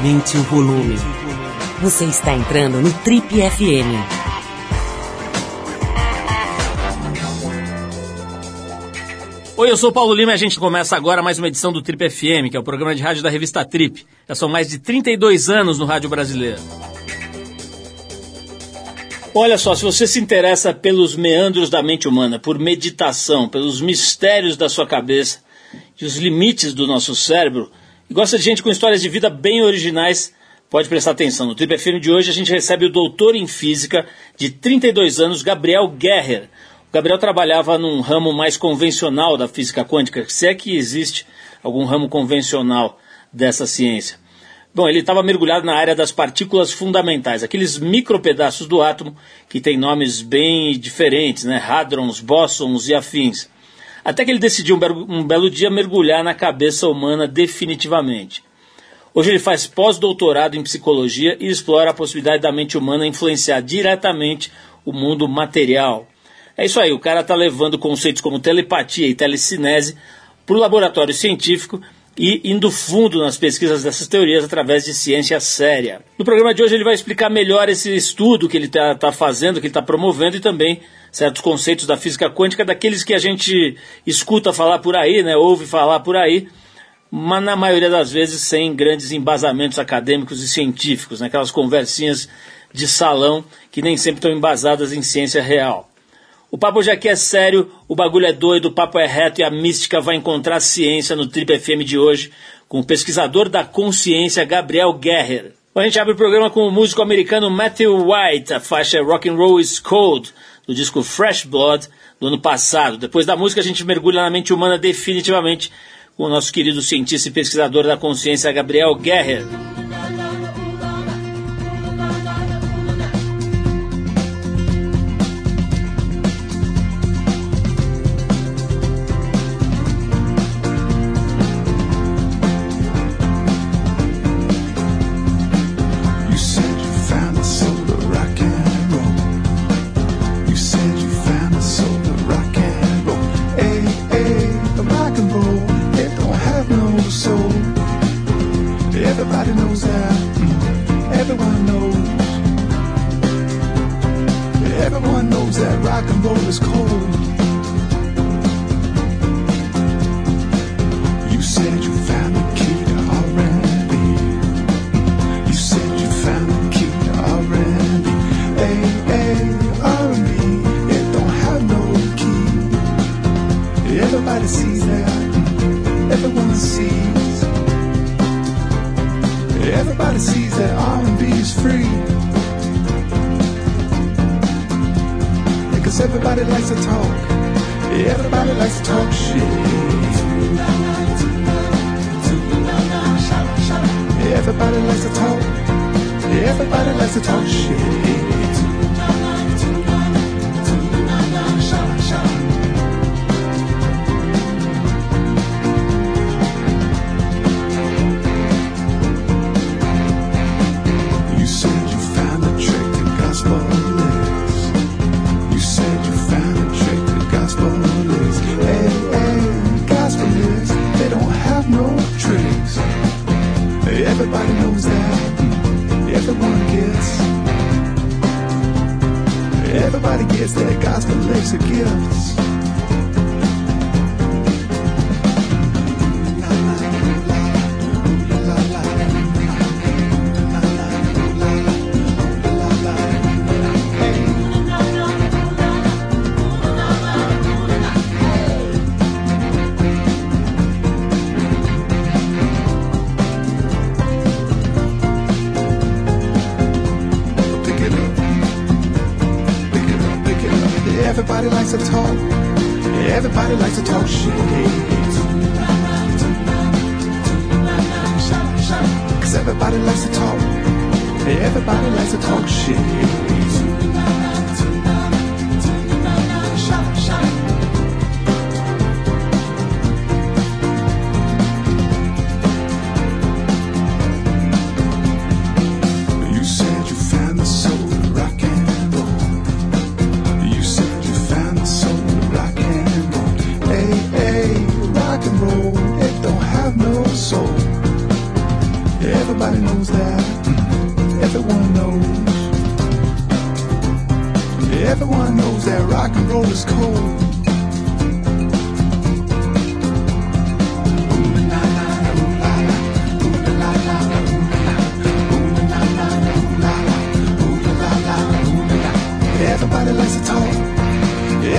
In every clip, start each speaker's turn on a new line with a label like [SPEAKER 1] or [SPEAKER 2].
[SPEAKER 1] Aumente o volume. Você está entrando no Trip FM.
[SPEAKER 2] Oi, eu sou o Paulo Lima e a gente começa agora mais uma edição do Trip FM, que é o programa de rádio da revista Trip. Já são mais de 32 anos no rádio brasileiro. Olha só, se você se interessa pelos meandros da mente humana, por meditação, pelos mistérios da sua cabeça e os limites do nosso cérebro, gosta de gente com histórias de vida bem originais, pode prestar atenção. No Trip FM de hoje a gente recebe o doutor em física de 32 anos, Gabriel Guerrer. O Gabriel trabalhava num ramo mais convencional da física quântica, se é que existe algum ramo convencional dessa ciência. Bom, ele estava mergulhado na área das partículas fundamentais, aqueles micropedaços do átomo que têm nomes bem diferentes, né? Hadrons, bósons e afins. Até que ele decidiu um, belo dia mergulhar na cabeça humana definitivamente. Hoje ele faz pós-doutorado em psicologia e explora a possibilidade da mente humana influenciar diretamente o mundo material. É isso aí, o cara está levando conceitos como telepatia e telecinese para o laboratório científico e indo fundo nas pesquisas dessas teorias através de ciência séria. No programa de hoje ele vai explicar melhor esse estudo que ele está tá fazendo, que ele está promovendo e também certos conceitos da física quântica, daqueles que a gente escuta falar por aí, né, ouve falar por aí, mas na maioria das vezes sem grandes embasamentos acadêmicos e científicos, né, aquelas conversinhas de salão que nem sempre estão embasadas em ciência real. O papo já aqui é sério, o bagulho é doido, o papo é reto e a mística vai encontrar ciência no Trip FM de hoje com o pesquisador da consciência Gabriel Guerrer. A gente abre o programa com o músico americano Matthew White, a faixa Rock and Roll is Cold, do disco Fresh Blood do ano passado. Depois da música a gente mergulha na mente humana definitivamente com o nosso querido cientista e pesquisador da consciência Gabriel Guerrer.
[SPEAKER 3] Everyone knows that rock and roll is cold. Everybody likes to talk.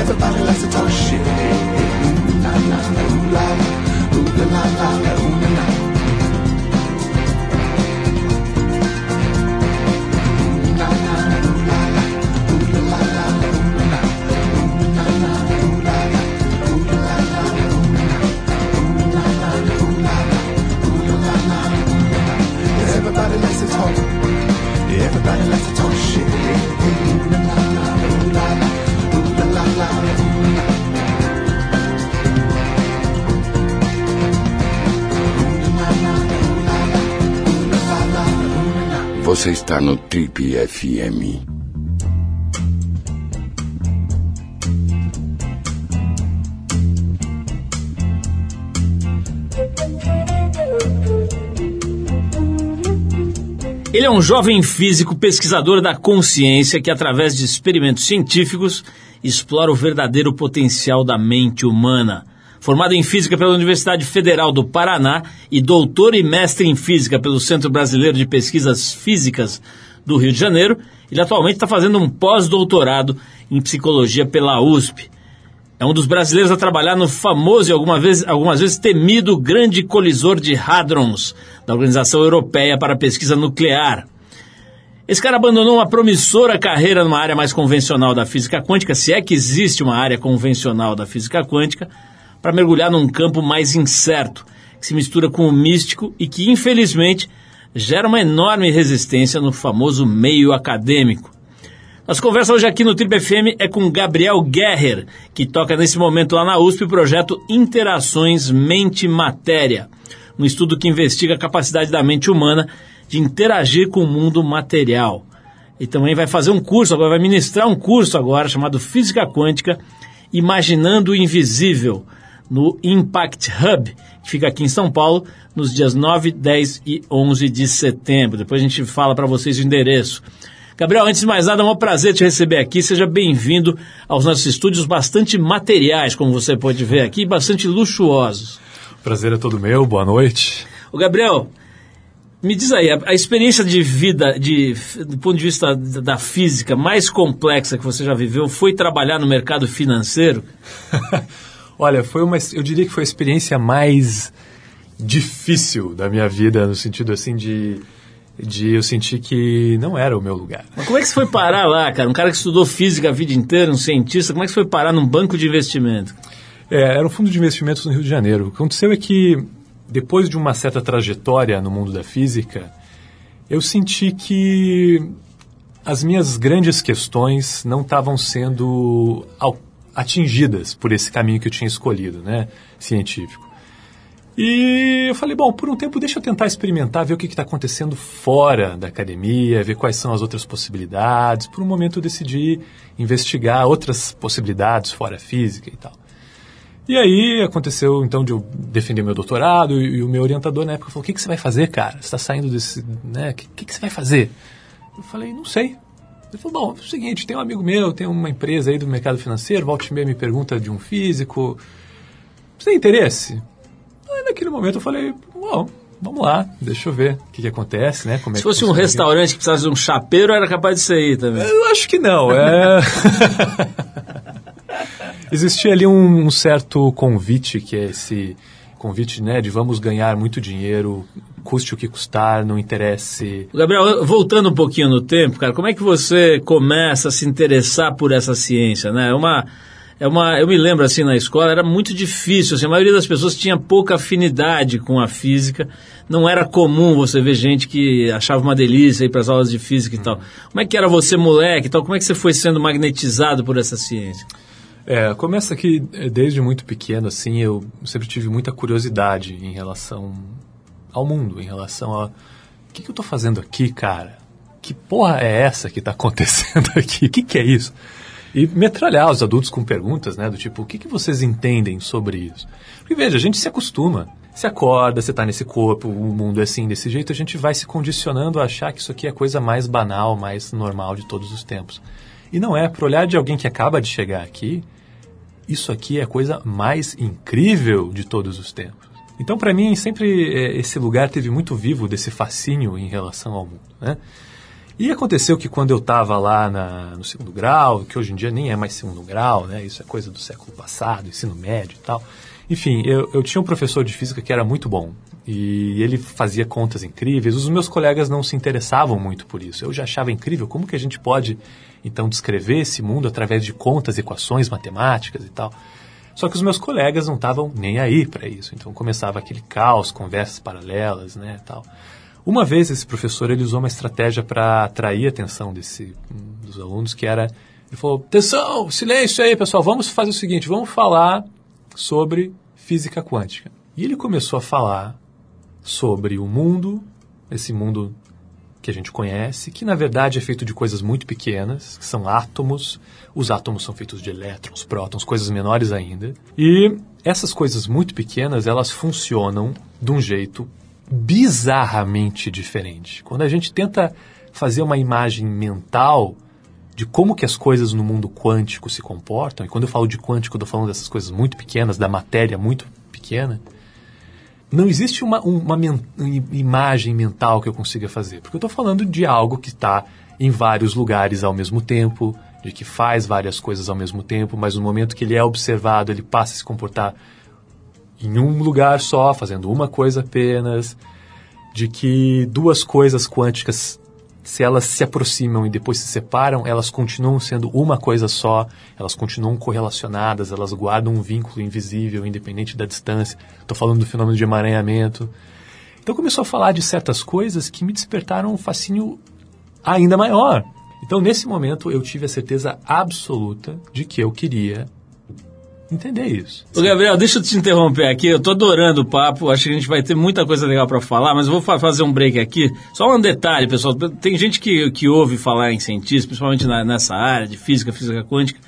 [SPEAKER 3] Everybody likes to talk shit. Ooh la la, ooh la la, ooh la la la, Everybody.
[SPEAKER 4] Você está no Trip FM.
[SPEAKER 2] Ele é um jovem físico pesquisador da consciência que, através de experimentos científicos, explora o verdadeiro potencial da mente humana. Formado em física pela Universidade Federal do Paraná e doutor e mestre em física pelo Centro Brasileiro de Pesquisas Físicas do Rio de Janeiro, ele atualmente está fazendo um pós-doutorado em psicologia pela USP. É um dos brasileiros a trabalhar no famoso e alguma vez, algumas vezes temido Grande Colisor de Hadrons, da Organização Europeia para a Pesquisa Nuclear. Esse cara abandonou uma promissora carreira numa área mais convencional da física quântica, se é que existe uma área convencional da física quântica, para mergulhar num campo mais incerto, que se mistura com o místico e que, infelizmente, gera uma enorme resistência no famoso meio acadêmico. Nossa conversa hoje aqui no Trip FM é com Gabriel Guerrer, que toca nesse momento lá na USP o projeto Interações Mente-Matéria, um estudo que investiga a capacidade da mente humana de interagir com o mundo material. E também vai fazer um curso, agora vai ministrar um curso agora chamado Física Quântica, Imaginando o Invisível, no Impact Hub, que fica aqui em São Paulo, nos dias 9, 10 e 11 de setembro. Depois a gente fala para vocês o endereço. Gabriel, antes de mais nada, é um prazer te receber aqui. Seja bem-vindo aos nossos estúdios bastante materiais, como você pode ver aqui, bastante luxuosos.
[SPEAKER 5] Prazer é todo meu, boa noite.
[SPEAKER 2] O Gabriel, me diz aí, a, a experiência de vida, de, do ponto de vista da, da física, mais complexa que você já viveu foi trabalhar no mercado financeiro?
[SPEAKER 5] Olha, foi uma, eu diria que foi a experiência mais difícil da minha vida, no sentido assim de, de eu sentir que não era o meu lugar.
[SPEAKER 2] Mas como é que você foi parar lá, cara? Um cara que estudou física a vida inteira, um cientista, como é que você foi parar num banco de investimento?
[SPEAKER 5] É, era um fundo de investimentos no Rio de Janeiro. O que aconteceu é que, depois de uma certa trajetória no mundo da física, eu senti que as minhas grandes questões não estavam sendo atingidas por esse caminho que eu tinha escolhido, né, científico. E eu falei, bom, por um tempo deixa eu tentar experimentar, ver o que está acontecendo fora da academia, ver quais são as outras possibilidades. Por um momento eu decidi investigar outras possibilidades fora física e tal. E aí aconteceu então de eu defender meu doutorado e, e o meu orientador na época falou: "O que, que você vai fazer, cara? Você está saindo desse, né? O que, que, que você vai fazer?" Eu falei: "Não sei." Ele falou: "Bom, é o seguinte, tem um amigo meu, tem uma empresa aí do mercado financeiro, volta e meia me pergunta de um físico. Você tem interesse?" Aí naquele momento eu falei: "Bom, vamos lá, deixa eu ver o que, que acontece, né? Como é
[SPEAKER 2] Se
[SPEAKER 5] que
[SPEAKER 2] fosse um
[SPEAKER 5] funciona aqui."
[SPEAKER 2] restaurante que precisasse de um chapeiro, era capaz de aí também.
[SPEAKER 5] Eu acho que não. É... Existia ali um, um certo convite, que é esse convite né, de vamos ganhar muito dinheiro, custe o que custar, não interesse.
[SPEAKER 2] Gabriel, voltando um pouquinho no tempo, cara, como é que você começa a se interessar por essa ciência, né? É uma, é uma, eu me lembro assim na escola, era muito difícil, assim, a maioria das pessoas tinha pouca afinidade com a física, não era comum você ver gente que achava uma delícia ir para as aulas de física e tal. Como é que era você moleque e tal? Como é que você foi sendo magnetizado por essa ciência?
[SPEAKER 5] É, começa que eh, desde muito pequeno, assim, eu sempre tive muita curiosidade em relação ao mundo, em relação a o que, que eu tô fazendo aqui, cara? Que porra é essa que tá acontecendo aqui? O que, que é isso? E metralhar os adultos com perguntas, né? Do tipo, o que, que vocês entendem sobre isso? Porque veja, a gente se acostuma. Você acorda, você está nesse corpo, o mundo é assim, desse jeito, a gente vai se condicionando a achar que isso aqui é a coisa mais banal, mais normal de todos os tempos. E não é, para olhar de alguém que acaba de chegar aqui, isso aqui é a coisa mais incrível de todos os tempos. Então, para mim, sempre é, esse lugar teve muito vivo desse fascínio em relação ao mundo, né? E aconteceu que quando eu estava lá na, no segundo grau, que hoje em dia nem é mais segundo grau, né? Isso é coisa do século passado, ensino médio e tal. Enfim, eu, eu tinha um professor de física que era muito bom. E ele fazia contas incríveis. Os meus colegas não se interessavam muito por isso. Eu já achava incrível como que a gente pode, então, descrever esse mundo através de contas, equações matemáticas e tal. Só que os meus colegas não estavam nem aí para isso. Então começava aquele caos, conversas paralelas, né, tal. Uma vez esse professor ele usou uma estratégia para atrair a atenção desse, dos alunos, que era ele falou: "Atenção, silêncio aí, pessoal, vamos fazer o seguinte, vamos falar sobre física quântica". E ele começou a falar sobre o mundo, esse mundo que a gente conhece, que na verdade é feito de coisas muito pequenas, que são átomos. Os átomos são feitos de elétrons, prótons, coisas menores ainda. E essas coisas muito pequenas, elas funcionam de um jeito bizarramente diferente. Quando a gente tenta fazer uma imagem mental de como que as coisas no mundo quântico se comportam, e quando eu falo de quântico, eu estou falando dessas coisas muito pequenas, da matéria muito pequena, não existe uma, uma men imagem mental que eu consiga fazer, porque eu estou falando de algo que está em vários lugares ao mesmo tempo, de que faz várias coisas ao mesmo tempo, mas no momento que ele é observado, ele passa a se comportar em um lugar só, fazendo uma coisa apenas, de que duas coisas quânticas, se elas se aproximam e depois se separam, elas continuam sendo uma coisa só, elas continuam correlacionadas, elas guardam um vínculo invisível, independente da distância. Estou falando do fenômeno de emaranhamento. Então começou a falar de certas coisas que me despertaram um fascínio ainda maior. Então, nesse momento, eu tive a certeza absoluta de que eu queria entender isso.
[SPEAKER 2] Ô Gabriel, deixa eu te interromper aqui. Eu tô adorando o papo. Acho que a gente vai ter muita coisa legal para falar, mas eu vou fa fazer um break aqui. Só um detalhe, pessoal. Tem gente que, que ouve falar em cientistas, principalmente na, nessa área de física, física quântica.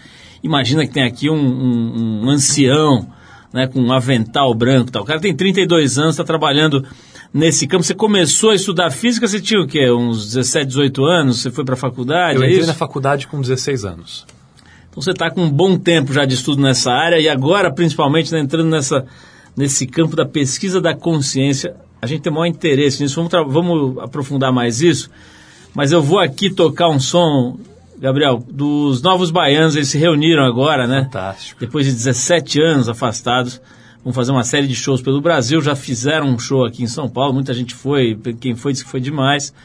[SPEAKER 2] Imagina que tem aqui um, um, um ancião, né, com um avental branco, tal. O cara tem 32 anos, está trabalhando nesse campo. Você começou a estudar física, você tinha o quê? Uns 17, 18 anos? Você foi para a faculdade?
[SPEAKER 5] Eu
[SPEAKER 2] é
[SPEAKER 5] entrei
[SPEAKER 2] isso?
[SPEAKER 5] na faculdade com 16 anos.
[SPEAKER 2] Então você está com um bom tempo já de estudo nessa área e agora, principalmente, né, entrando nessa, nesse campo da pesquisa da consciência. A gente tem maior interesse nisso, vamos, vamos aprofundar mais isso. Mas eu vou aqui tocar um som, Gabriel, dos Novos Baianos, eles se reuniram agora, né?
[SPEAKER 5] Fantástico.
[SPEAKER 2] Depois de 17 anos afastados, vão fazer uma série de shows pelo Brasil, já fizeram um show aqui em São Paulo, muita gente foi, quem foi disse que foi demais.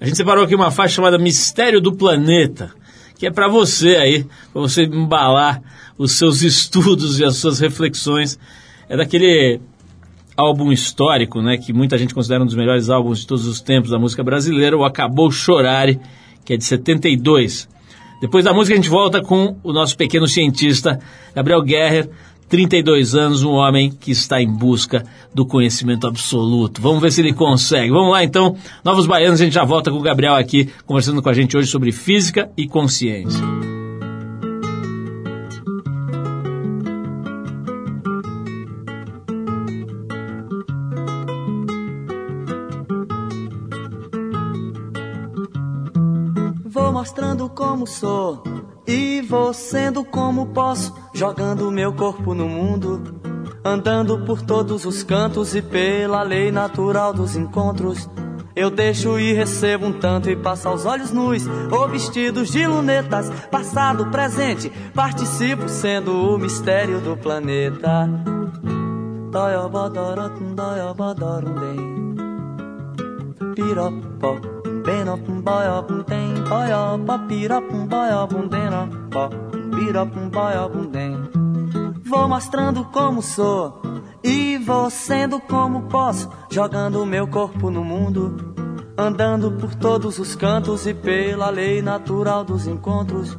[SPEAKER 2] A gente separou aqui uma faixa chamada Mistério do Planeta que é para você aí, para você embalar os seus estudos e as suas reflexões. É daquele álbum histórico, né, que muita gente considera um dos melhores álbuns de todos os tempos da música brasileira, o Acabou Chorare, que é de 72. Depois da música a gente volta com o nosso pequeno cientista Gabriel Guerrer, 32 anos, um homem que está em busca do conhecimento absoluto. Vamos ver se ele consegue. Vamos lá então, Novos Baianos, a gente já volta com o Gabriel aqui, conversando com a gente hoje sobre física e consciência.
[SPEAKER 6] Como sou e vou sendo como posso, jogando meu corpo no mundo, andando por todos os cantos e pela lei natural dos encontros. Eu deixo e recebo um tanto e passo aos olhos nus ou vestidos de lunetas, passado, presente, participo sendo o mistério do planeta. Boia pa pira pum boia pum dena pa pira pum pum tem Vou mostrando como sou e vou sendo como posso, jogando meu corpo no mundo, andando por todos os cantos e pela lei natural dos encontros.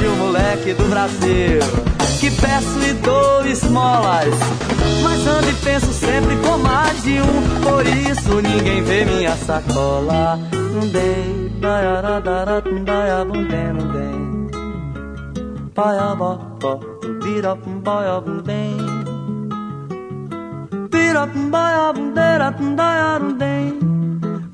[SPEAKER 6] de um moleque do Brasil. Que peço e dou esmolas, mas ando e penso sempre com mais de um. Por isso ninguém vê minha sacola. Não dei, não dei. Paia, bó, bó, vira, paia, bundem. Vira, paia, bundeira, daia, bundem.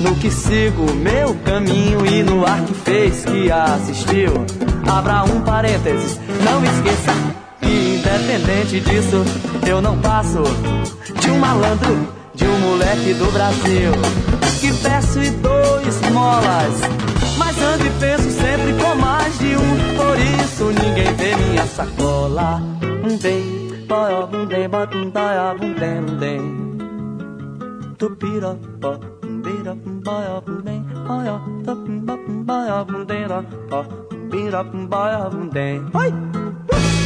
[SPEAKER 6] no que sigo meu caminho e no ar que fez que assistiu. Abra um parênteses, não esqueça que independente disso, eu não passo de um malandro, de um moleque do Brasil. Que peço e dou esmolas, mas ando e penso sempre com mais de um. Por isso ninguém vê minha sacola. Um bem, boy, um bem, bota um daia, um bem, um bem. Tupira, pó bira baya bundem baya da baya bundera pa bira baya bundem vai
[SPEAKER 4] Você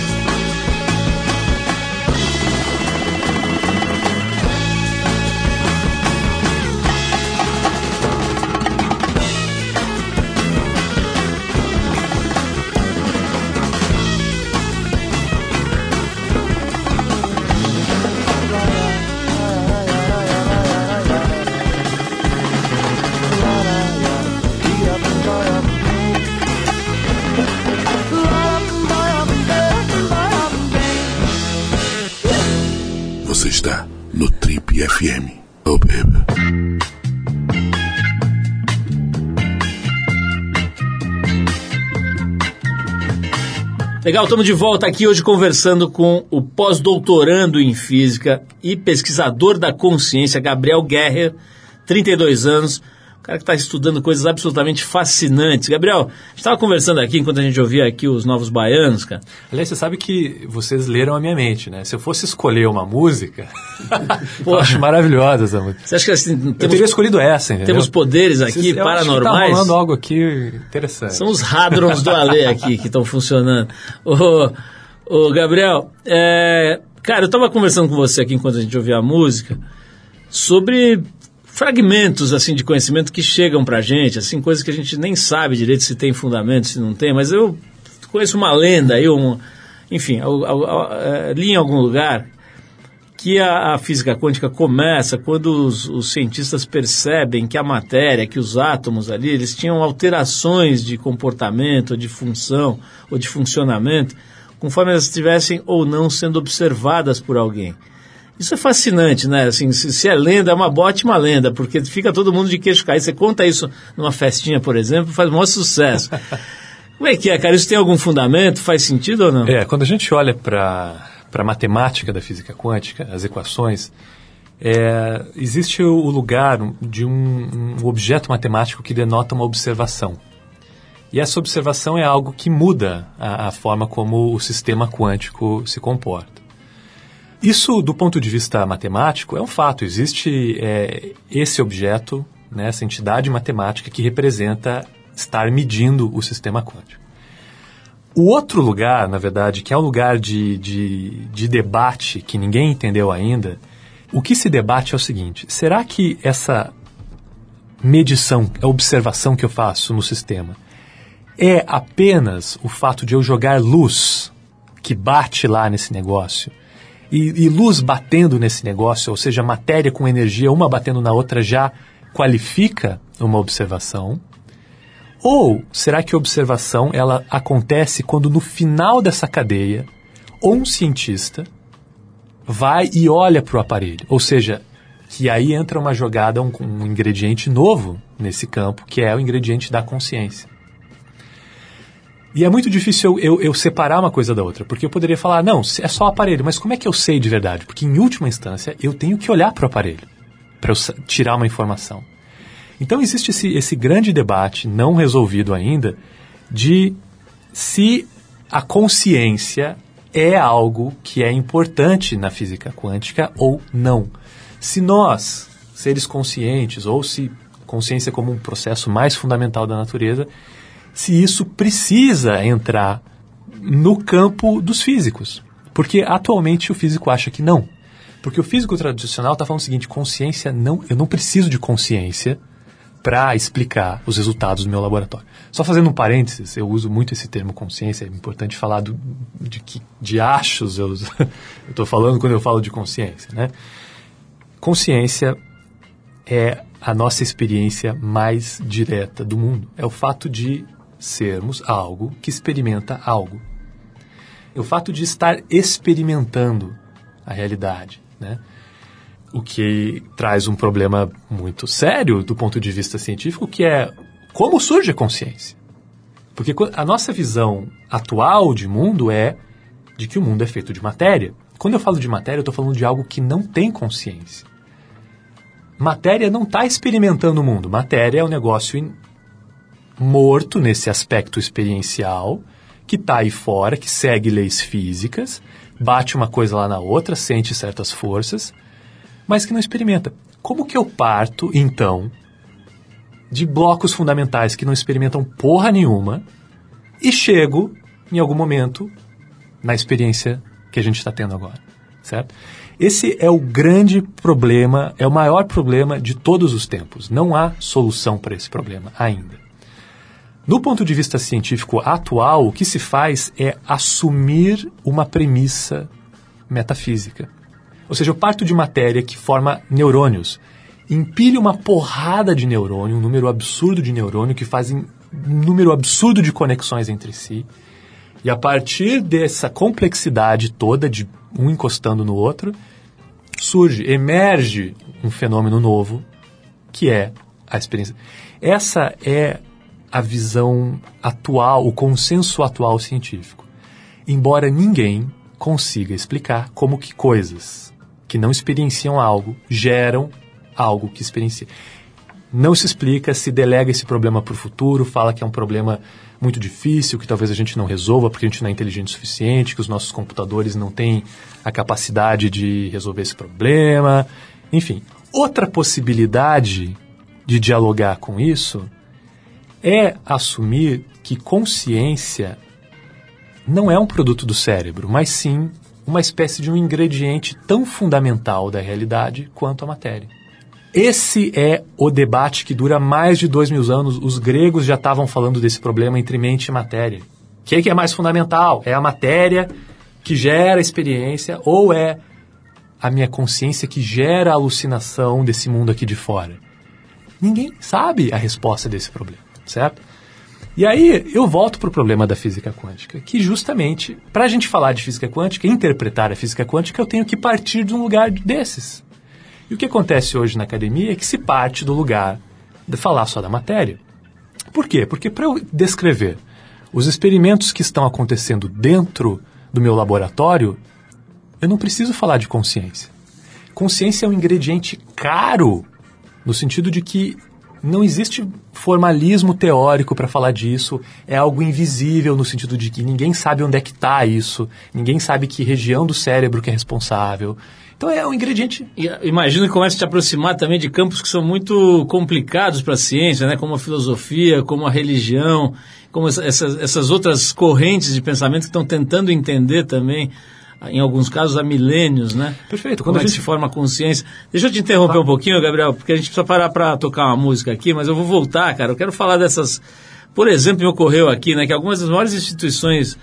[SPEAKER 4] FM. Oh, baby.
[SPEAKER 2] Legal, estamos de volta aqui hoje conversando com o pós-doutorando em física e pesquisador da consciência, Gabriel Guerrer, 32 anos, cara que está estudando coisas absolutamente fascinantes. Gabriel, a gente estava conversando aqui enquanto a gente ouvia aqui os Novos Baianos, cara.
[SPEAKER 5] Aliás, você sabe que vocês leram a minha mente, né? Se eu fosse escolher uma música, eu acho maravilhosa essa música.
[SPEAKER 2] Você acha que assim,
[SPEAKER 5] Eu
[SPEAKER 2] temos,
[SPEAKER 5] teria escolhido essa, entendeu?
[SPEAKER 2] temos poderes aqui
[SPEAKER 5] Vocês- eu acho que
[SPEAKER 2] paranormais?
[SPEAKER 5] Tá rolando algo aqui interessante.
[SPEAKER 2] São os hadrons do Alê aqui que estão funcionando. Ô, ô, Gabriel, é, cara, eu estava conversando com você aqui enquanto a gente ouvia a música sobre fragmentos assim de conhecimento que chegam pra gente, assim, coisas que a gente nem sabe direito se tem fundamento, se não tem, mas eu conheço uma lenda aí, um, enfim, al- al- é, li em algum lugar que a, a física quântica começa quando os, os cientistas percebem que a matéria, que os átomos ali, eles tinham alterações de comportamento, de função ou de funcionamento, conforme elas estivessem ou não sendo observadas por alguém. Isso é fascinante, né? Assim, se, se é lenda, é uma ótima lenda, porque fica todo mundo de queixo caído. Você conta isso numa festinha, por exemplo, faz o maior sucesso. Como é que é, cara? Isso tem algum fundamento? Faz sentido ou não?
[SPEAKER 5] É, quando a gente olha para a matemática da física quântica, as equações, é, existe o, lugar de um, um objeto matemático que denota uma observação. E essa observação é algo que muda a, a forma como o sistema quântico se comporta. Isso, do ponto de vista matemático, é um fato. Existe é, esse objeto, né, essa entidade matemática que representa estar medindo o sistema quântico. O outro lugar, na verdade, que é um lugar de, de, de debate que ninguém entendeu ainda, o que se debate é o seguinte: será que essa medição, a observação que eu faço no sistema, é apenas o fato de eu jogar luz que bate lá nesse negócio? E, e luz batendo nesse negócio, ou seja, matéria com energia, uma batendo na outra, já qualifica uma observação? Ou será que a observação ela acontece quando no final dessa cadeia um cientista vai e olha para o aparelho? Ou seja, que aí entra uma jogada, um, um ingrediente novo nesse campo, que é o ingrediente da consciência. E é muito difícil eu, eu, separar uma coisa da outra, porque eu poderia falar, não, é só o aparelho, mas como é que eu sei de verdade? Porque em última instância eu tenho que olhar para o aparelho para eu tirar uma informação. Então existe esse, esse grande debate não resolvido ainda de se a consciência é algo que é importante na física quântica ou não. Se nós, seres conscientes, ou se consciência como um processo mais fundamental da natureza, se isso precisa entrar no campo dos físicos. Porque atualmente o físico acha que não. Porque o físico tradicional está falando o seguinte: consciência não, eu não preciso de consciência para explicar os resultados do meu laboratório. Só fazendo um parênteses, eu uso muito esse termo consciência, é importante falar do, de que de achos eu estou falando quando eu falo de consciência. Né? Consciência é a nossa experiência mais direta do mundo. É o fato de sermos algo que experimenta algo. O fato de estar experimentando a realidade. Né? o que traz um problema muito sério do ponto de vista científico, que é como surge a consciência. Porque a nossa visão atual de mundo é de que o mundo é feito de matéria. Quando eu falo de matéria, eu estou falando de algo que não tem consciência. Matéria não está experimentando o mundo. Matéria é um negócio morto nesse aspecto experiencial, que está aí fora, que segue leis físicas, bate uma coisa lá na outra, sente certas forças, mas que não experimenta. Como que eu parto, então, de blocos fundamentais que não experimentam porra nenhuma e chego, em algum momento, na experiência que a gente está tendo agora, certo? Esse é o grande problema, é o maior problema de todos os tempos. Não há solução para esse problema ainda. No ponto de vista científico atual, o que se faz é assumir uma premissa metafísica. Ou seja, eu parto de matéria que forma neurônios. Empilho uma porrada de neurônio, um número absurdo de neurônio que fazem um número absurdo de conexões entre si. E a partir dessa complexidade toda de um encostando no outro, surge, emerge um fenômeno novo, que é a experiência. Essa é a visão atual, o consenso atual científico. Embora ninguém consiga explicar como que coisas que não experienciam algo geram algo que experiencia. Não se explica, se delega esse problema para o futuro, fala que é um problema muito difícil, que talvez a gente não resolva porque a gente não é inteligente o suficiente, que os nossos computadores não têm a capacidade de resolver esse problema. Enfim, outra possibilidade de dialogar com isso é assumir que consciência não é um produto do cérebro, mas sim uma espécie de um ingrediente tão fundamental da realidade quanto a matéria. Esse é o debate que dura mais de dois mil anos. Os gregos já estavam falando desse problema entre mente e matéria. O que é, que é mais fundamental? É a matéria que gera a experiência ou é a minha consciência que gera a alucinação desse mundo aqui de fora? Ninguém sabe a resposta desse problema, certo? E aí eu volto para o problema da física quântica, que justamente, para a gente falar de física quântica, interpretar a física quântica, eu tenho que partir de um lugar desses. E o que acontece hoje na academia é que se parte do lugar de falar só da matéria. Por quê? Porque para eu descrever os experimentos que estão acontecendo dentro do meu laboratório, eu não preciso falar de consciência. Consciência é um ingrediente caro, no sentido de que não existe formalismo teórico para falar disso, é algo invisível no sentido de que ninguém sabe onde é que está isso, ninguém sabe que região do cérebro que é responsável. Então é um ingrediente.
[SPEAKER 2] Imagino que começa a te aproximar também de campos que são muito complicados para a ciência, né? como a filosofia, como a religião, como essas, essas outras correntes de pensamento que estão tentando entender também em alguns casos há milênios, né?
[SPEAKER 5] Perfeito.
[SPEAKER 2] Quando Como é gente... se forma a consciência. Deixa eu te interromper um pouquinho, Gabriel, porque a gente precisa parar para tocar uma música aqui, mas eu vou voltar, cara. Eu quero falar dessas. Por exemplo, me ocorreu aqui, né, que algumas das maiores instituições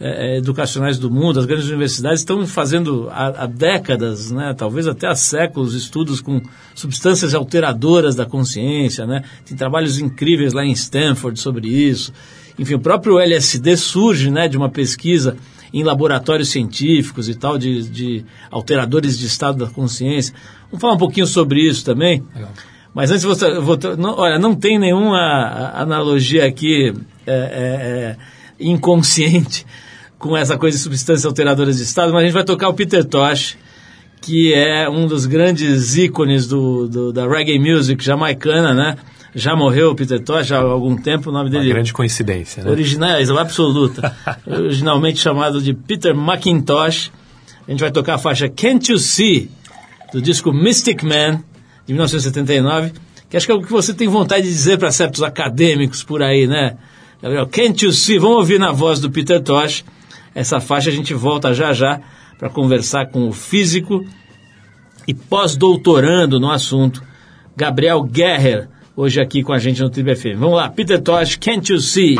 [SPEAKER 2] é, educacionais do mundo, as grandes universidades, estão fazendo há, há, décadas, né, talvez até há séculos, estudos com substâncias alteradoras da consciência, né? Tem trabalhos incríveis lá em Stanford sobre isso. Enfim, o próprio LSD surge, né, de uma pesquisa em laboratórios científicos e tal, de, de alteradores de estado da consciência. Vamos falar um pouquinho sobre isso também. Legal. Mas antes, você, vou, não, olha, não tem nenhuma analogia aqui é, é, é, inconsciente com essa coisa de substâncias alteradoras de estado, mas a gente vai tocar o Peter Tosh, que é um dos grandes ícones do, do, da reggae music jamaicana, né?
[SPEAKER 7] Já morreu o Peter Tosh há algum tempo, o nome
[SPEAKER 5] Uma
[SPEAKER 7] dele
[SPEAKER 5] grande coincidência, né?
[SPEAKER 7] original, absoluta, originalmente chamado de Peter McIntosh. A gente vai tocar a faixa Can't You See, do disco Mystic Man, de 1979, que acho que é o que você tem vontade de dizer para certos acadêmicos por aí, né? Gabriel, Can't You See? Vamos ouvir na voz do Peter Tosh. Essa faixa a gente volta já já para conversar com o físico e pós-doutorando no assunto, Gabriel Guerrer, hoje aqui com a gente no Tribo FM. Vamos lá, Peter Tosh, Can't You See?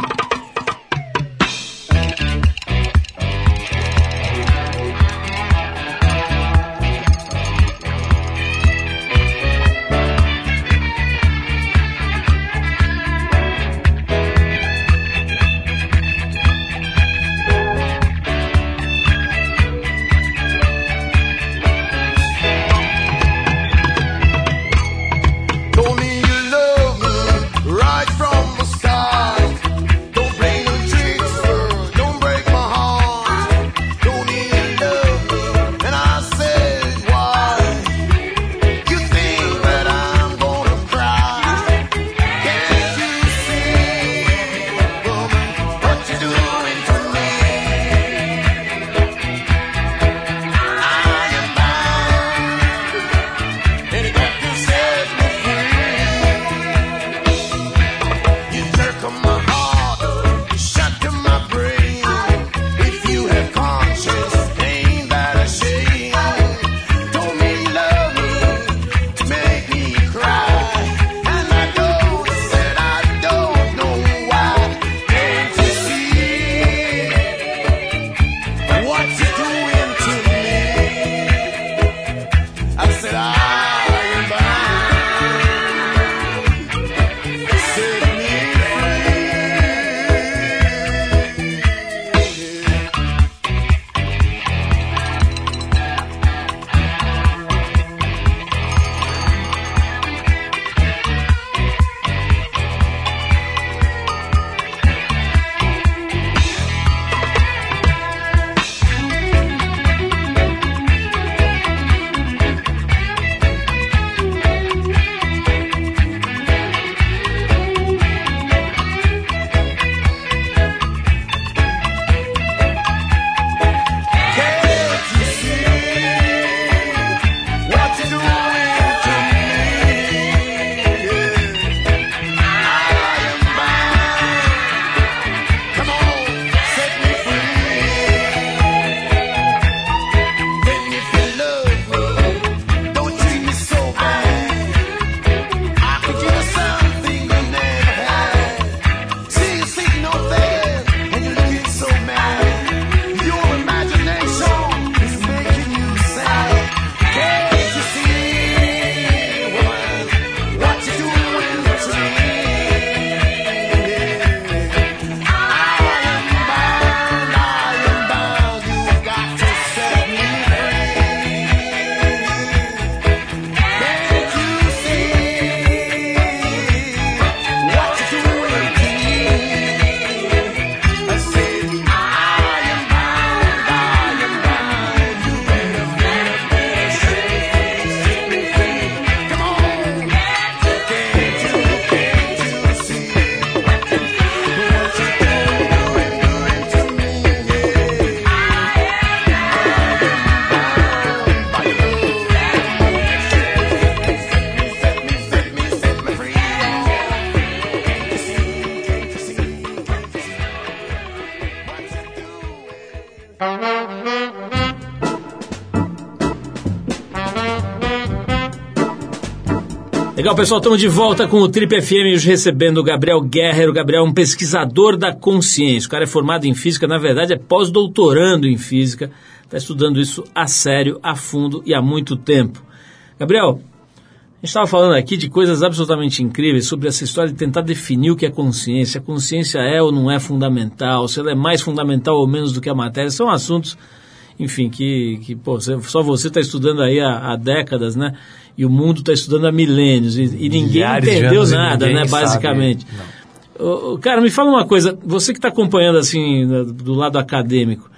[SPEAKER 7] Legal, pessoal, estamos de volta com o Trip FM, hoje recebendo o Gabriel Guerra. O Gabriel é um pesquisador da consciência. O cara é formado em física, na verdade é pós-doutorando em física. Está estudando isso a sério, a fundo e há muito tempo. Gabriel, a gente estava falando aqui de coisas absolutamente incríveis sobre essa história de tentar definir o que é consciência. A consciência é ou não é fundamental, se ela é mais fundamental ou menos do que a matéria. São assuntos, enfim, que, que pô, só você está estudando aí há, há décadas, né? E o mundo está estudando há milênios. E, e ninguém
[SPEAKER 5] Milhares de
[SPEAKER 7] entendeu nada,
[SPEAKER 5] ninguém
[SPEAKER 7] né? Basicamente. Ô, Cara, me fala uma coisa, você que está acompanhando assim, do- do lado acadêmico,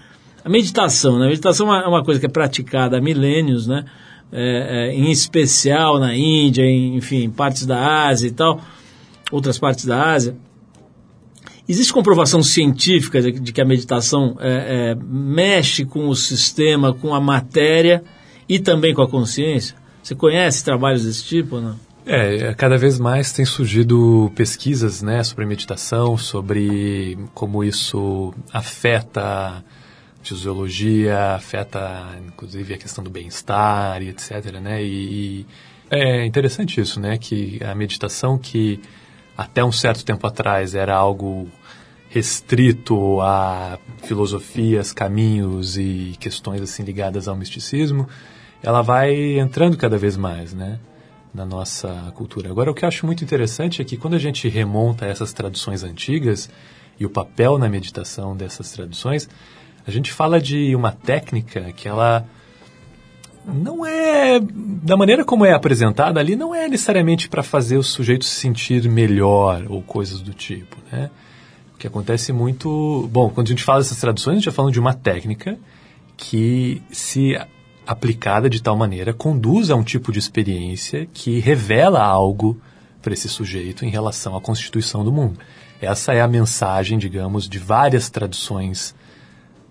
[SPEAKER 7] a meditação, né? A meditação é uma coisa que é praticada há milênios, né? É, é, em especial na Índia, em, enfim, em partes da Ásia e tal.
[SPEAKER 2] outras partes da Ásia. Existe comprovação científica de, de que a meditação é, é, mexe com o sistema, com a matéria e também com a consciência? Você conhece trabalhos desse tipo ou não?
[SPEAKER 5] É, cada vez mais tem surgido pesquisas né, sobre meditação, sobre como isso afeta fisiologia, afeta inclusive a questão do bem-estar e etc. Né? E é interessante isso, né? Que a meditação que até um certo tempo atrás era algo restrito a filosofias, caminhos e questões assim ligadas ao misticismo, ela vai entrando cada vez mais, né? na nossa cultura. Agora, o que eu acho muito interessante é que quando a gente remonta essas traduções antigas e o papel na meditação dessas traduções, a gente fala de uma técnica que ela não é da maneira como é apresentada ali não é necessariamente para fazer o sujeito se sentir melhor ou coisas do tipo, né? O que acontece muito, bom, quando a gente fala dessas traduções, a gente está falando de uma técnica que se aplicada de tal maneira conduz a um tipo de experiência que revela algo para esse sujeito em relação à constituição do mundo. Essa é a mensagem, digamos, de várias tradições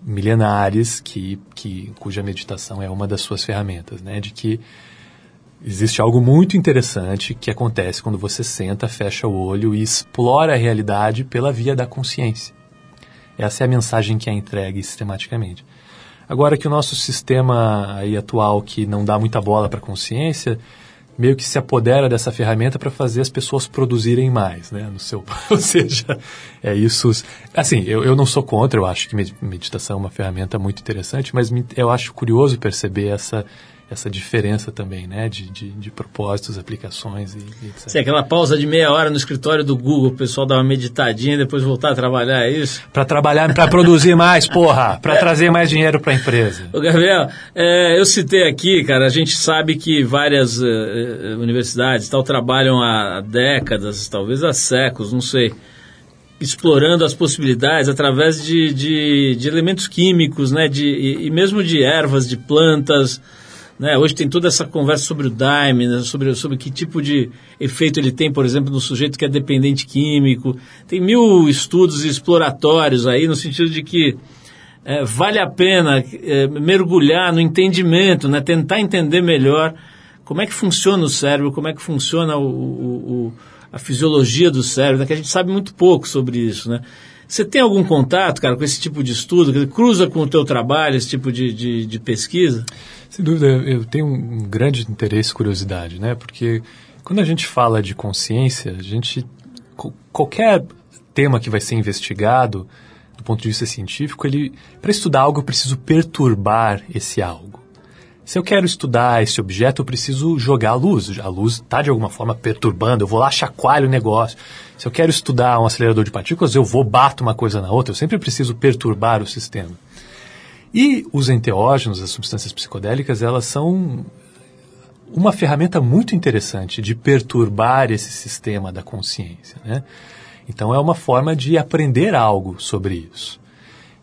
[SPEAKER 5] milenares que, que cuja meditação é uma das suas ferramentas, né? De que existe algo muito interessante que acontece quando você senta, fecha o olho e explora a realidade pela via da consciência. Essa é a mensagem que é entregue sistematicamente. Agora que o nosso sistema aí atual, que não dá muita bola para a consciência, meio que se apodera dessa ferramenta para fazer as pessoas produzirem mais, né? No seu, ou seja, é isso. Assim, eu, eu não sou contra, eu acho que meditação é uma ferramenta muito interessante, mas eu acho curioso perceber essa essa diferença também, né, de, de, de propósitos, aplicações e, e etc.
[SPEAKER 2] Sim, aquela pausa de meia hora no escritório do Google, o pessoal dá uma meditadinha e depois voltar a trabalhar, é isso?
[SPEAKER 5] Para trabalhar, para produzir mais, porra, para trazer mais dinheiro para a empresa.
[SPEAKER 2] Ô, Gabriel, é, eu citei aqui, cara, a gente sabe que várias uh, universidades tal trabalham há décadas, talvez há séculos, não sei, explorando as possibilidades através de, de, de elementos químicos, né, de, e, e mesmo de ervas, de plantas, né? Hoje tem toda essa conversa sobre o Daime, né? sobre, sobre que tipo de efeito ele tem, por exemplo, no sujeito que é dependente químico. Tem mil estudos exploratórios aí, no sentido de que é, vale a pena é, mergulhar no entendimento, né? tentar entender melhor como é que funciona o cérebro, como é que funciona o, o, o a fisiologia do cérebro, né? que a gente sabe muito pouco sobre isso, né? Você tem algum contato, cara, com esse tipo de estudo? Cruza com o teu trabalho esse tipo de, de, de pesquisa?
[SPEAKER 5] Sem dúvida, eu tenho um grande interesse e curiosidade, né? Porque quando a gente fala de consciência, a gente qualquer tema que vai ser investigado do ponto de vista científico, ele para estudar algo eu preciso perturbar esse algo. Se eu quero estudar esse objeto, eu preciso jogar a luz. A luz está de alguma forma perturbando, eu vou lá chacoalho o negócio. Se eu quero estudar um acelerador de partículas, eu vou bato uma coisa na outra. Eu sempre preciso perturbar o sistema. E os enteógenos, as substâncias psicodélicas, elas são uma ferramenta muito interessante de perturbar esse sistema da consciência. Né? Então é uma forma de aprender algo sobre isso.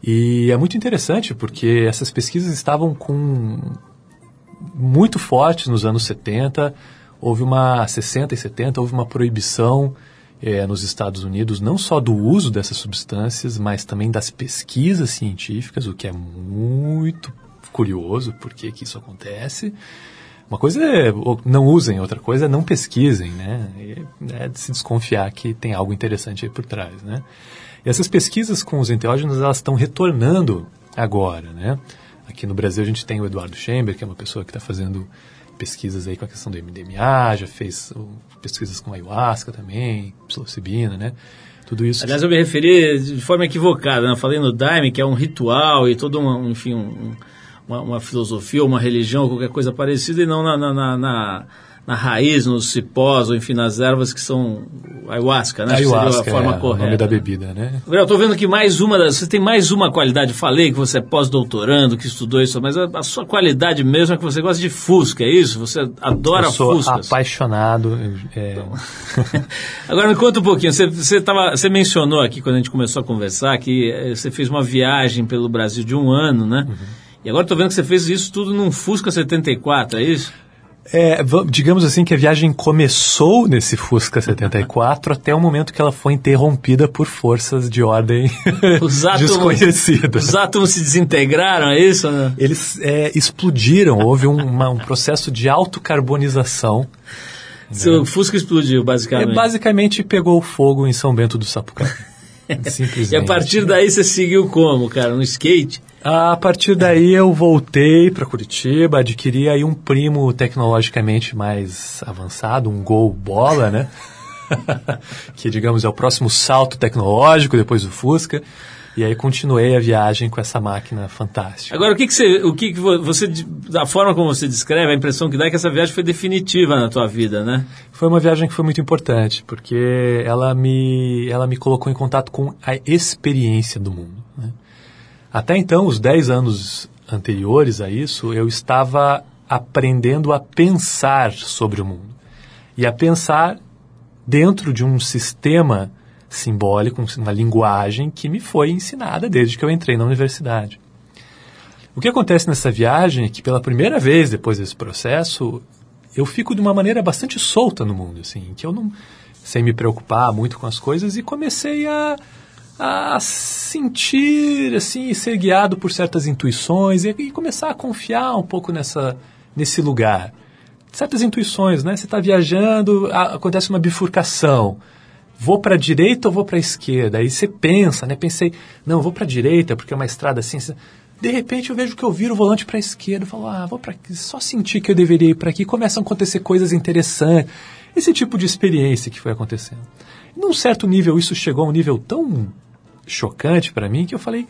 [SPEAKER 5] E é muito interessante porque essas pesquisas estavam com muito fortes nos anos 70, houve uma 60 e 70, houve uma proibição é, nos Estados Unidos, não só do uso dessas substâncias, mas também das pesquisas científicas, o que é muito curioso, por que isso acontece. Uma coisa é não usem, outra coisa é não pesquisem, né? é de se desconfiar que tem algo interessante aí por trás, né? E essas pesquisas com os enteógenos, elas estão retornando agora, né? Aqui no Brasil a gente tem o Eduardo Chamber, que é uma pessoa que está fazendo pesquisas aí com a questão do MDMA, já fez pesquisas com ayahuasca também, psilocibina, né? Tudo isso.
[SPEAKER 2] Aliás, eu me referi de forma equivocada, né? Falei no Daime, que é um ritual e todo um, enfim, um, uma, uma, filosofia, uma religião, qualquer coisa parecida, e não na, na, na na raiz, nos cipós, ou enfim, nas ervas que são ayahuasca, né?
[SPEAKER 5] Ayahuasca,
[SPEAKER 2] a forma
[SPEAKER 5] é,
[SPEAKER 2] correta.
[SPEAKER 5] o nome da bebida, né?
[SPEAKER 2] Gabriel, estou vendo que mais uma das... Você tem mais uma qualidade. Falei que você é pós-doutorando, que estudou isso, mas a, a, sua qualidade mesmo é que você gosta de Fusca, é isso? Você adora
[SPEAKER 5] Eu sou
[SPEAKER 2] Fuscas.
[SPEAKER 5] apaixonado. É...
[SPEAKER 2] Agora me conta um pouquinho. Você, você, tava, você mencionou aqui, quando a gente começou a conversar, que eh, você fez uma viagem pelo Brasil de um ano, né? Uhum. E agora estou vendo que você fez isso tudo num Fusca 74, é isso?
[SPEAKER 5] É, digamos assim que a viagem começou nesse Fusca 74 até o momento que ela foi interrompida por forças de ordem
[SPEAKER 2] Os átomos,
[SPEAKER 5] desconhecidas.
[SPEAKER 2] os átomos se desintegraram, é isso? né?
[SPEAKER 5] Eles é, explodiram, houve um, uma- um processo de autocarbonização.
[SPEAKER 2] Seu Fusca explodiu,
[SPEAKER 5] É,
[SPEAKER 2] basicamente.
[SPEAKER 5] basicamente pegou fogo em São Bento do Sapucaí. Simplesmente.
[SPEAKER 2] E a partir daí você seguiu como, cara? No skate?
[SPEAKER 5] A partir daí eu voltei para Curitiba, adquiri aí um primo tecnologicamente mais avançado, um Gol Bola, né? que digamos é o próximo salto tecnológico depois do Fusca. E aí continuei a viagem com essa máquina fantástica.
[SPEAKER 2] Agora, o que, que você. O que, que vo- você. Da forma como você descreve, a impressão que dá é que essa viagem foi definitiva na tua vida, né?
[SPEAKER 5] Foi uma viagem que foi muito importante, porque ela me, ela me colocou em contato com a experiência do mundo. Até então, os 10 anos anteriores a isso, eu estava aprendendo a pensar sobre o mundo. E a pensar dentro de um sistema simbólico, uma linguagem que me foi ensinada desde que eu entrei na universidade. O que acontece nessa viagem é que, pela primeira vez depois desse processo, eu fico de uma maneira bastante solta no mundo, assim, que eu não, sem me preocupar muito com as coisas, e comecei a, a sentir, assim, e ser guiado por certas intuições e, e começar a confiar um pouco nessa, nesse lugar. Certas intuições, né? Você está viajando, a- acontece uma bifurcação. Vou para a direita ou vou para a esquerda? Aí você pensa, né? Pensei, não, vou para a direita porque é uma estrada assim. De repente eu vejo que eu viro o volante para a esquerda, falo, ah, vou para só sentir que eu deveria ir para aqui. Começam a acontecer coisas interessantes. Esse tipo de experiência que foi acontecendo. Num certo nível, isso chegou a um nível tão chocante para mim que eu falei,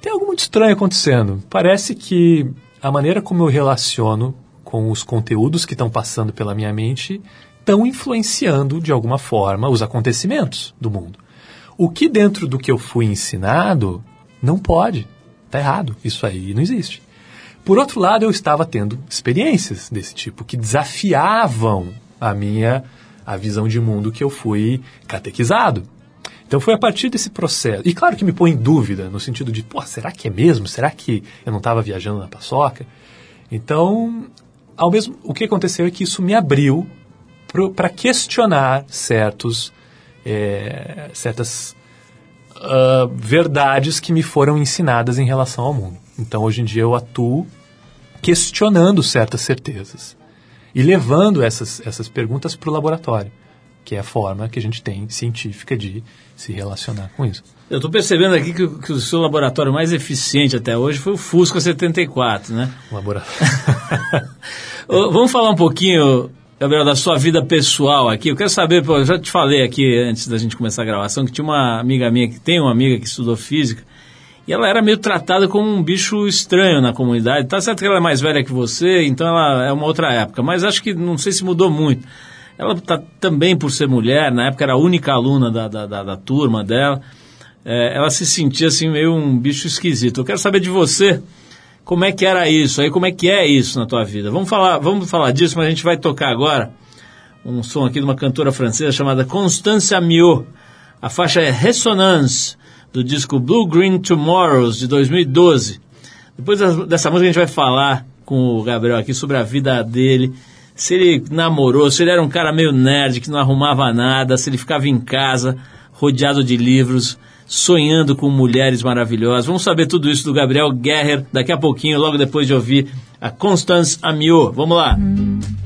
[SPEAKER 5] tem algo muito estranho acontecendo. Parece que a maneira como eu relaciono com os conteúdos que estão passando pela minha mente estão influenciando de alguma forma os acontecimentos do mundo. O que dentro do que eu fui ensinado não pode. Está errado. Isso aí não existe. Por outro lado, eu estava tendo experiências desse tipo que desafiavam a minha a visão de mundo que eu fui catequizado. Então foi a partir desse processo. E claro que me põe em dúvida, no sentido de, pô, será que é mesmo? Será que eu não estava viajando na paçoca? Então, ao mesmo, o que aconteceu é que isso me abriu para questionar certos, é, certas ah, verdades que me foram ensinadas em relação ao mundo. Então, hoje em dia, eu atuo questionando certas certezas e levando essas, essas perguntas para o laboratório, que é a forma que a gente tem científica de se relacionar com isso.
[SPEAKER 2] Eu estou percebendo aqui que, o- que o seu laboratório mais eficiente até hoje foi o Fusca 74, né?
[SPEAKER 5] O laboratório.
[SPEAKER 2] Vamos falar um pouquinho, Gabriel, da sua vida pessoal aqui. Eu quero saber, eu já te falei aqui antes da gente começar a gravação que tinha uma amiga minha, que tem uma amiga que estudou física, e ela era meio tratada como um bicho estranho na comunidade. Tá certo que ela é mais velha que você, então ela é uma outra época, mas acho que não sei se mudou muito. Ela tá, também por ser mulher, na época era a única aluna da, da, da- da turma dela, é, ela se sentia assim meio um bicho esquisito. Eu quero saber de você, como é que era isso aí, como é que é isso na tua vida. Vamos falar, vamos falar disso, mas a gente vai tocar agora um som aqui de uma cantora francesa chamada Constance Amiot. A faixa é Resonance, do disco Blue Green Tomorrows, de 2012. Depois dessa música a gente vai falar com o Gabriel aqui sobre a vida dele, se ele namorou, se ele era um cara meio nerd, que não arrumava nada, se ele ficava em casa, rodeado de livros, sonhando com mulheres maravilhosas. Vamos saber tudo isso do Gabriel Guerrer daqui a pouquinho, logo depois de ouvir a Constance Amiot. Vamos lá.
[SPEAKER 8] I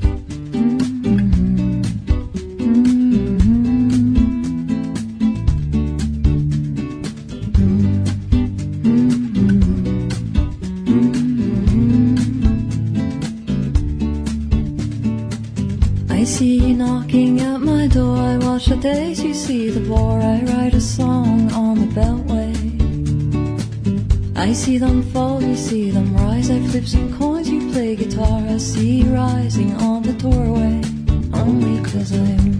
[SPEAKER 8] see them fall, you see them rise. I flip some coins, you play guitar. I see you rising on the doorway. Only cause I'm.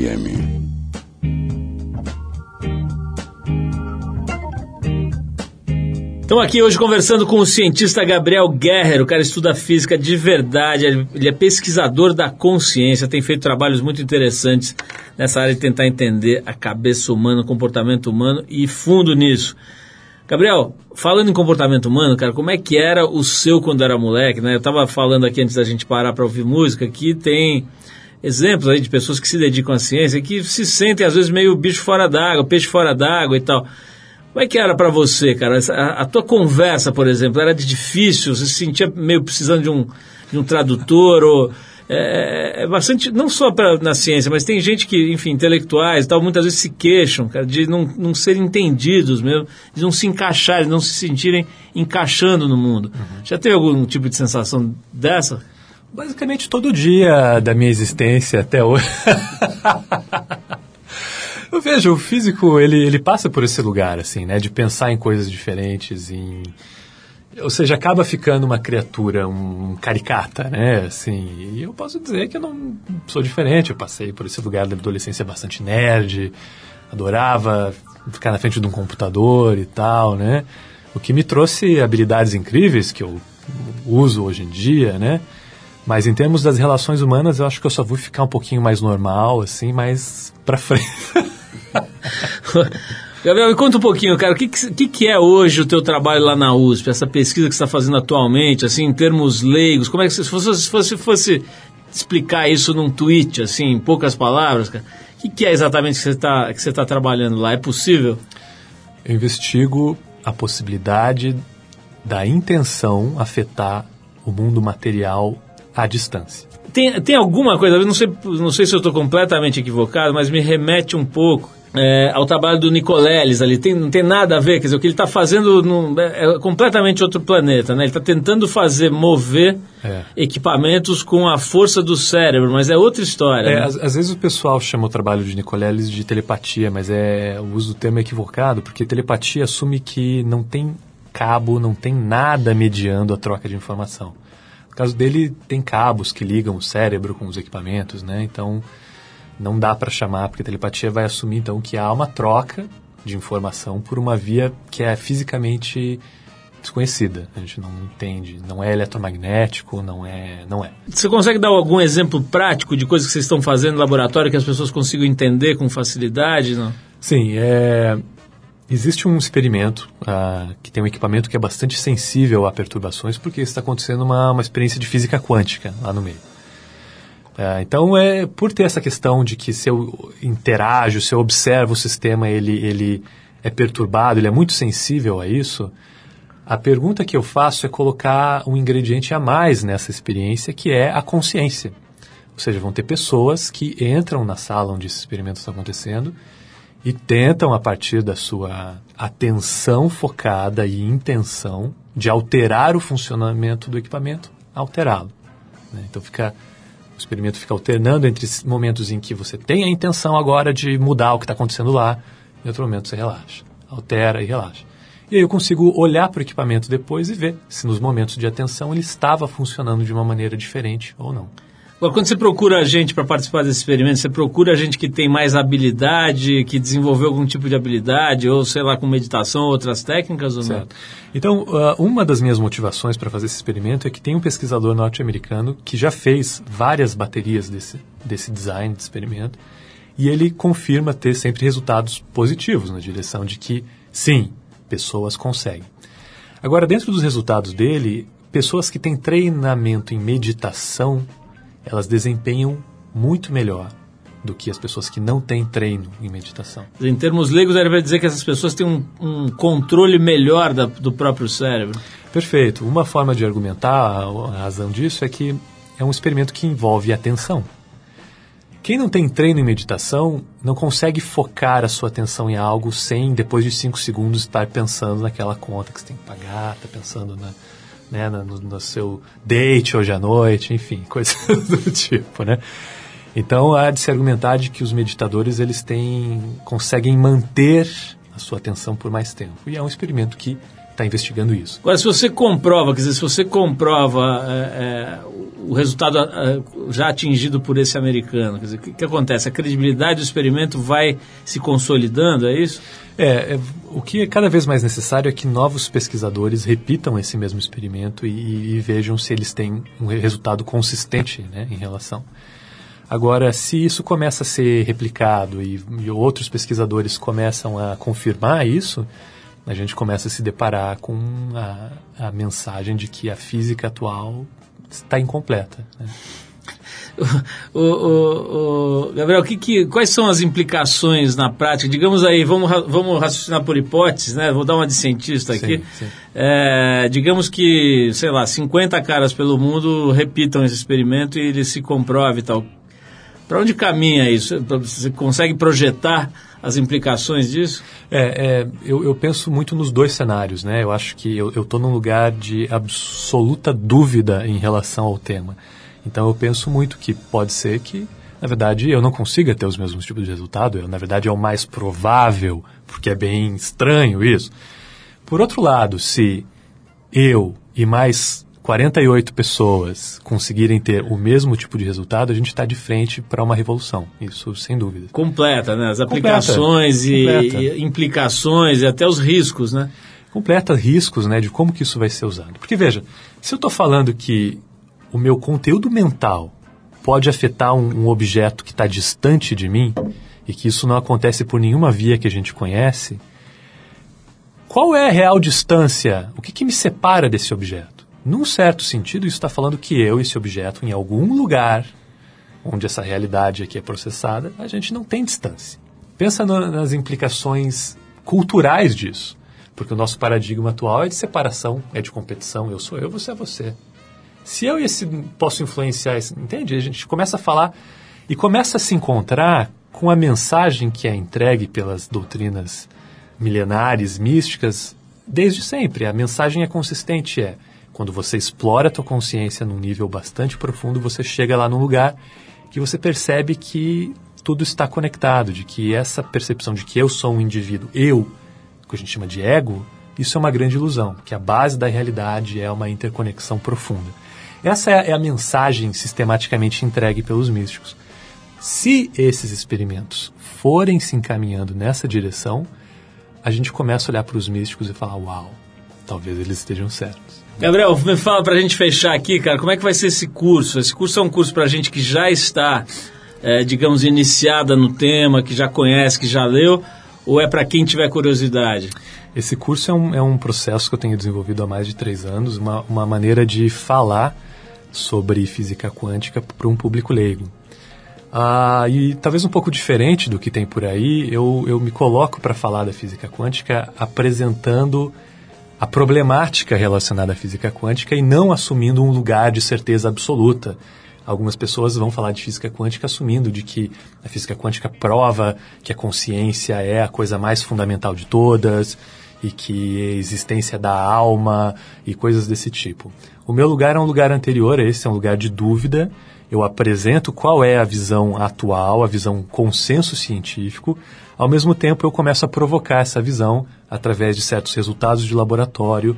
[SPEAKER 4] FM.
[SPEAKER 2] Estamos aqui hoje conversando com o cientista Gabriel Guerrer. O cara estuda física de verdade, ele é pesquisador da consciência, tem feito trabalhos muito interessantes nessa área de tentar entender a cabeça humana, o comportamento humano e fundo nisso. Gabriel, falando em comportamento humano, cara, como é que era o seu quando era moleque, né? Eu estava falando aqui antes da gente parar para ouvir música que tem exemplos aí de pessoas que se dedicam à ciência que se sentem às vezes meio bicho fora d'água, peixe fora d'água e tal. Como é que era para você, cara? A, a tua conversa, por exemplo, era de difícil? Você se sentia meio precisando de um, de um tradutor? Ou, é, é bastante, não só pra, na ciência, mas tem gente que, enfim, intelectuais e tal, muitas vezes se queixam, cara, de não, não serem entendidos mesmo, de não se encaixarem, de não se sentirem encaixando no mundo. Já teve algum tipo de sensação dessa?
[SPEAKER 5] Basicamente todo dia da minha existência até hoje. Eu vejo, o físico, ele, ele passa por esse lugar, assim, né? De pensar em coisas diferentes, em... Ou seja, acaba ficando uma criatura, um caricata, né? Assim, e eu posso dizer que eu não sou diferente. Eu passei por esse lugar da adolescência bastante nerd, adorava ficar na frente de um computador e tal, né? O que me trouxe habilidades incríveis que eu uso hoje em dia, né? Mas em termos das relações humanas, eu acho que eu só vou ficar um pouquinho mais normal, assim, mais pra frente.
[SPEAKER 2] Gabriel, me conta um pouquinho, cara, o que, que, que é hoje o teu trabalho lá na USP, essa pesquisa que você está fazendo atualmente, assim, em termos leigos, como é que você, se fosse, se fosse, fosse explicar isso num tweet, assim, em poucas palavras, cara, o que, que é exatamente que você está que você tá trabalhando lá? É possível?
[SPEAKER 5] Eu investigo a possibilidade da intenção afetar o mundo material à distância.
[SPEAKER 2] Tem, tem alguma coisa, não sei, não sei se eu estou completamente equivocado, mas me remete um pouco é, ao trabalho do Nicoleles ali. Tem, não tem nada a ver, quer dizer, o que ele está fazendo num- é, é completamente outro planeta, né? Ele está tentando fazer mover
[SPEAKER 5] É.
[SPEAKER 2] equipamentos com a força do cérebro, mas é outra história.
[SPEAKER 5] É,
[SPEAKER 2] né?
[SPEAKER 5] às, às vezes o pessoal chama o trabalho de Nicoleles de telepatia, mas é o uso do termo é equivocado, porque telepatia assume que não tem cabo, não tem nada mediando a troca de informação. No caso dele, tem cabos que ligam o cérebro com os equipamentos, né? Então, não dá para chamar, porque telepatia vai assumir então que há uma troca de informação por uma via que é fisicamente desconhecida. A gente não entende, não é eletromagnético, não é, não é.
[SPEAKER 2] Você consegue dar algum exemplo prático de coisas que vocês estão fazendo no laboratório que as pessoas consigam entender com facilidade? Não?
[SPEAKER 5] Sim, é, existe um experimento ah, que tem um equipamento que é bastante sensível a perturbações, porque está acontecendo uma, uma experiência de física quântica lá no meio. Ah, então, é por ter essa questão de que se eu interajo, se eu observo o sistema, ele, ele é perturbado, ele é muito sensível a isso, a pergunta que eu faço é colocar um ingrediente a mais nessa experiência, que é a consciência. Ou seja, vão ter pessoas que entram na sala onde esse experimento está acontecendo e tentam, a partir da sua atenção focada e intenção de alterar o funcionamento do equipamento, alterá-lo. né? Então fica o experimento fica alternando entre momentos em que você tem a intenção agora de mudar o que está acontecendo lá, e outro momento você relaxa, altera e relaxa. E aí eu consigo olhar para o equipamento depois e ver se nos momentos de atenção ele estava funcionando de uma maneira diferente ou não.
[SPEAKER 2] Agora, quando você procura gente para participar desse experimento, você procura gente que tem mais habilidade, que desenvolveu algum tipo de habilidade, ou sei lá, com meditação, outras técnicas ou não?
[SPEAKER 5] Certo. Então, ah, uma das minhas motivações para fazer esse experimento é que tem um pesquisador norte-americano que já fez várias baterias desse, desse design de experimento e ele confirma ter sempre resultados positivos na direção de que, sim, pessoas conseguem. Agora, dentro dos resultados dele, pessoas que têm treinamento em meditação, elas desempenham muito melhor do que as pessoas que não têm treino em meditação.
[SPEAKER 2] Em termos leigos, vai dizer que essas pessoas têm um, um controle melhor da- do próprio cérebro.
[SPEAKER 5] Perfeito. Uma forma de argumentar a, razão disso é que é um experimento que envolve atenção. Quem não tem treino em meditação não consegue focar a sua atenção em algo sem, depois de cinco segundos, estar pensando naquela conta que você tem que pagar, tá pensando na, né, no, no seu date hoje à noite, enfim, coisas do tipo, né? Então há de se argumentar de que os meditadores eles têm conseguem manter a sua atenção por mais tempo. E é um experimento que está investigando isso.
[SPEAKER 2] Agora, se você comprova, quer dizer, se você comprova é, é, o resultado é, já atingido por esse americano, quer dizer, o que, que acontece? A credibilidade do experimento vai se consolidando, é isso?
[SPEAKER 5] É, é, o que é cada vez mais necessário é que novos pesquisadores repitam esse mesmo experimento e, e vejam se eles têm um resultado consistente né, em relação. Agora, se isso começa a ser replicado e, e outros pesquisadores começam a confirmar isso, a gente começa a se deparar com a, a mensagem de que a física atual está incompleta. né?
[SPEAKER 2] O, o- o- Gabriel, que, que- quais são as implicações na prática? Digamos aí, vamos, vamos raciocinar por hipóteses, né? Vou dar uma de cientista aqui.
[SPEAKER 5] Sim, sim.
[SPEAKER 2] É, digamos que, sei lá, 50 caras pelo mundo repitam esse experimento e ele se comprove e tal. Para onde caminha isso? Você consegue projetar as implicações disso?
[SPEAKER 5] É, é, eu, eu penso muito nos dois cenários, né? Eu acho que eu estou num lugar de absoluta dúvida em relação ao tema. Então eu penso muito que pode ser que, na verdade, eu não consiga ter os mesmos tipos de resultado. Eu, na verdade, é o mais provável, porque é bem estranho isso. Por outro lado, se eu e mais 48 pessoas conseguirem ter o mesmo tipo de resultado, a gente está de frente para uma revolução. Isso sem dúvida.
[SPEAKER 2] Completa, né? As aplicações e,
[SPEAKER 5] Completa.
[SPEAKER 2] e implicações e até os riscos, né?
[SPEAKER 5] completa riscos né, de como que isso vai ser usado. Porque veja, se eu estou falando que o meu conteúdo mental pode afetar um, um objeto que está distante de mim e que isso não acontece por nenhuma via que a gente conhece, qual é a real distância? O que, que me separa desse objeto? Num certo sentido, isso está falando que eu e esse objeto, em algum lugar onde essa realidade aqui é processada, a gente não tem distância. Pensa no- nas implicações culturais disso. Porque o nosso paradigma atual é de separação, é de competição. Eu sou eu, você é você. Se eu e esse posso influenciar, entende? A gente começa a falar e começa a se encontrar com a mensagem que é entregue pelas doutrinas milenares, místicas, desde sempre. A mensagem é consistente, é quando você explora a tua consciência num nível bastante profundo, você chega lá num lugar que você percebe que tudo está conectado, de que essa percepção de que eu sou um indivíduo, eu, que a gente chama de ego, isso é uma grande ilusão, que a base da realidade é uma interconexão profunda. Essa é a, mensagem sistematicamente entregue pelos místicos. Se esses experimentos forem se encaminhando nessa direção, a gente começa a olhar para os místicos e falar: uau, talvez eles estejam certos.
[SPEAKER 2] Gabriel, me fala pra gente fechar aqui, cara, como é que vai ser esse curso? Esse curso é um curso pra gente que já está, eh, digamos, iniciada no tema, que já conhece, que já leu, ou é pra quem tiver curiosidade?
[SPEAKER 5] Esse curso é um, é um processo que eu tenho desenvolvido há mais de três anos, uma, uma maneira de falar sobre física quântica para um público leigo. Ah, e talvez um pouco diferente do que tem por aí, eu, eu me coloco para falar da física quântica apresentando a problemática relacionada à física quântica e não assumindo um lugar de certeza absoluta, Algumas pessoas vão falar de física quântica assumindo de que a física quântica prova que a consciência é a coisa mais fundamental de todas e que a existência da alma e coisas desse tipo. O meu lugar é um lugar anterior a esse, é um lugar de dúvida. Eu apresento qual é a visão atual, a visão consenso científico. Ao mesmo tempo, eu começo a provocar essa visão através de certos resultados de laboratório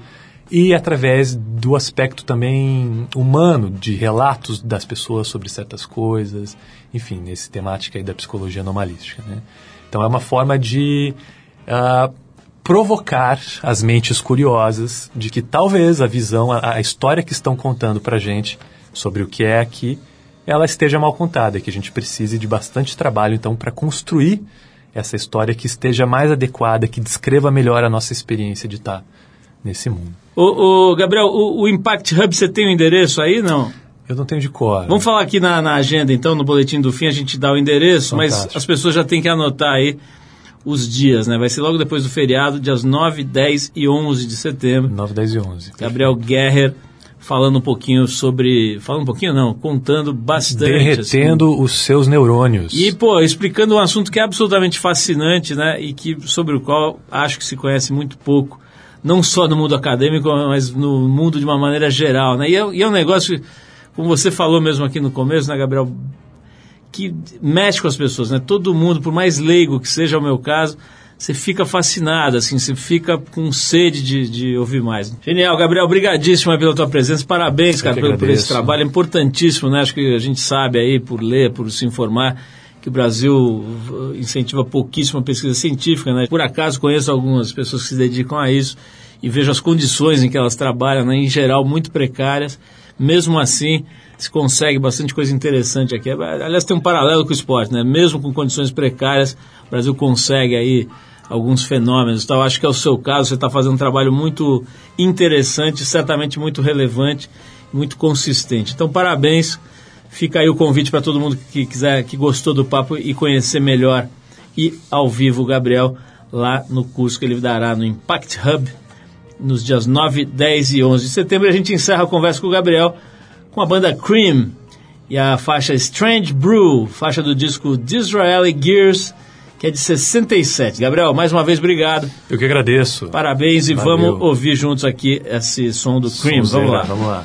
[SPEAKER 5] e através do aspecto também humano, de relatos das pessoas sobre certas coisas, enfim, nesse temática aí da psicologia anomalística. Né? Então é uma forma de ah, provocar as mentes curiosas de que talvez a visão, a, a história que estão contando para gente sobre o que é aqui, ela esteja mal contada, que a gente precise de bastante trabalho então para construir essa história que esteja mais adequada, que descreva melhor a nossa experiência de estar nesse mundo.
[SPEAKER 2] Ô, ô, Gabriel, o, o Impact Hub, você tem o endereço aí, não?
[SPEAKER 5] Eu não tenho de cor.
[SPEAKER 2] Vamos falar aqui na, na agenda, então, no boletim do fim, a gente dá o endereço, mas
[SPEAKER 5] Fantástico.
[SPEAKER 2] as pessoas já têm que anotar aí os dias, né? Vai ser logo depois do feriado, dias 9, 10 e 11 de setembro.
[SPEAKER 5] 9, 10 e 11.
[SPEAKER 2] Gabriel Guerrer falando um pouquinho sobre... Falando um pouquinho, não, contando bastante. assim.
[SPEAKER 5] Derretendo os seus neurônios.
[SPEAKER 2] E, pô, explicando um assunto que é absolutamente fascinante, né? E que, sobre o qual acho que se conhece muito pouco, não só no mundo acadêmico, mas no mundo de uma maneira geral, né? E é, e é um negócio, como você falou mesmo aqui no começo, né, Gabriel? Que mexe com as pessoas, né? Todo mundo, por mais leigo que seja o meu caso, você fica fascinado, assim, você fica com sede de, de ouvir mais. Genial, Gabriel, obrigadíssimo pela tua presença, parabéns, cara, pelo, por esse trabalho, é importantíssimo, né? Acho que a gente sabe aí, por ler, por se informar, que o Brasil uh, incentiva pouquíssimo a pesquisa científica, né? Por acaso conheço algumas pessoas que se dedicam a isso e vejo as condições em que elas trabalham, né? Em geral, muito precárias. Mesmo assim, se consegue bastante coisa interessante aqui. Aliás, tem um paralelo com o esporte, né? Mesmo com condições precárias, o Brasil consegue aí alguns fenômenos. Então, acho que é o seu caso, você está fazendo um trabalho muito interessante, certamente muito relevante, muito consistente. Então, parabéns. Fica aí o convite para todo mundo que quiser, que gostou do papo e conhecer melhor e ao vivo o Gabriel lá no curso que ele dará no Impact Hub nos dias 9, 10 e 11 de setembro. A gente encerra a conversa com o Gabriel com a banda Cream e a faixa Strange Brew, faixa do disco Disraeli Gears, que é de 67. Gabriel, mais uma vez, obrigado.
[SPEAKER 5] Eu que agradeço.
[SPEAKER 2] Parabéns e
[SPEAKER 5] Valeu.
[SPEAKER 2] vamos ouvir juntos aqui esse som do Cream. Vamos lá.
[SPEAKER 5] Vamos lá.